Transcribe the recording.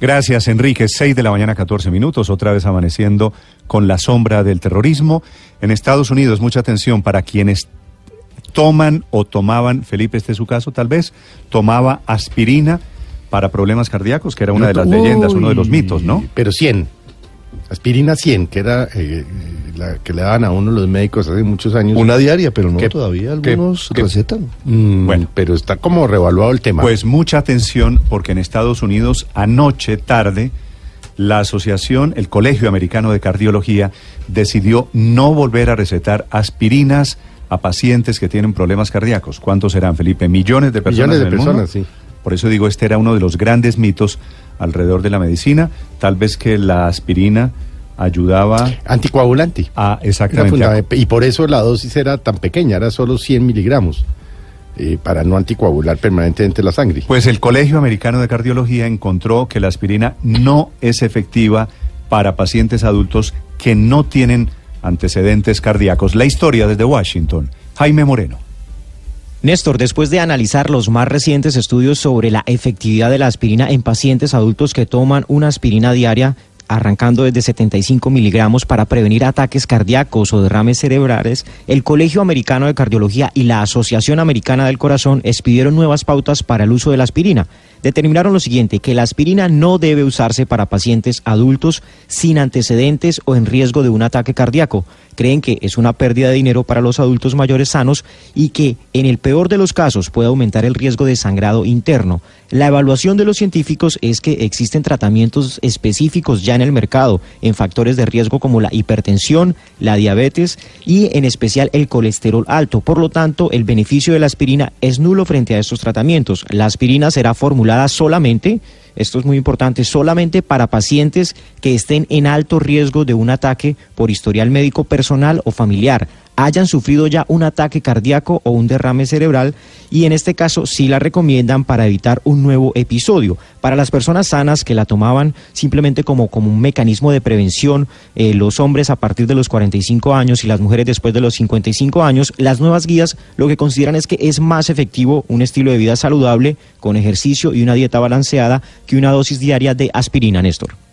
Gracias, Enrique. 6 de la mañana, 14 minutos. Otra vez amaneciendo con la sombra del terrorismo. En Estados Unidos, mucha atención para quienes toman o tomaban, Felipe, este es su caso, tal vez, tomaba aspirina para problemas cardíacos, que era una de las leyendas, uno de los mitos, ¿no? Pero 100. Aspirina 100, que era eh, la que le daban a uno los médicos hace muchos años. Una diaria, pero no que- todavía algunos que- recetan. Mm, Bueno. pero está como revaluado el tema. Pues mucha atención porque en Estados Unidos anoche tarde la asociación, el Colegio Americano de Cardiología decidió no volver a recetar aspirinas a pacientes que tienen problemas cardíacos. ¿Cuántos serán, Felipe? Millones de personas. Millones de en el mundo? personas, sí. Por eso digo, este era uno de los grandes mitos alrededor de la medicina. Tal vez que la aspirina ayudaba Anticoagulante. a Era exactamente. y por eso la dosis era tan pequeña, era solo 100 miligramos, eh, para no anticoagular permanentemente la sangre. Pues el Colegio Americano de Cardiología encontró que la aspirina no es efectiva para pacientes adultos que no tienen antecedentes cardíacos. La historia desde Washington. Jaime Moreno. Néstor, después de analizar los más recientes estudios sobre la efectividad de la aspirina en pacientes adultos que toman una aspirina diaria, arrancando desde 75 miligramos para prevenir ataques cardíacos o derrames cerebrales, el Colegio Americano de Cardiología y la Asociación Americana del Corazón expidieron nuevas pautas para el uso de la aspirina. Determinaron lo siguiente, que la aspirina no debe usarse para pacientes adultos sin antecedentes o en riesgo de un ataque cardíaco. Creen que es una pérdida de dinero para los adultos mayores sanos y que en el peor de los casos puede aumentar el riesgo de sangrado interno. La evaluación de los científicos es que existen tratamientos específicos ya en el mercado en factores de riesgo como la hipertensión, la diabetes y en especial el colesterol alto. Por lo tanto, el beneficio de la aspirina es nulo frente a estos tratamientos. La aspirina será formulada solamente esto es muy importante, solamente para pacientes que estén en alto riesgo de un ataque por historial médico personal o familiar, hayan sufrido ya un ataque cardíaco o un derrame cerebral y en este caso sí la recomiendan para evitar un nuevo episodio. Para las personas sanas que la tomaban simplemente como, como un mecanismo de prevención, eh, los hombres a partir de los 45 años y las mujeres después de los 55 años, las nuevas guías lo que consideran es que es más efectivo un estilo de vida saludable con ejercicio y una dieta balanceada que una dosis diaria de aspirina, Néstor.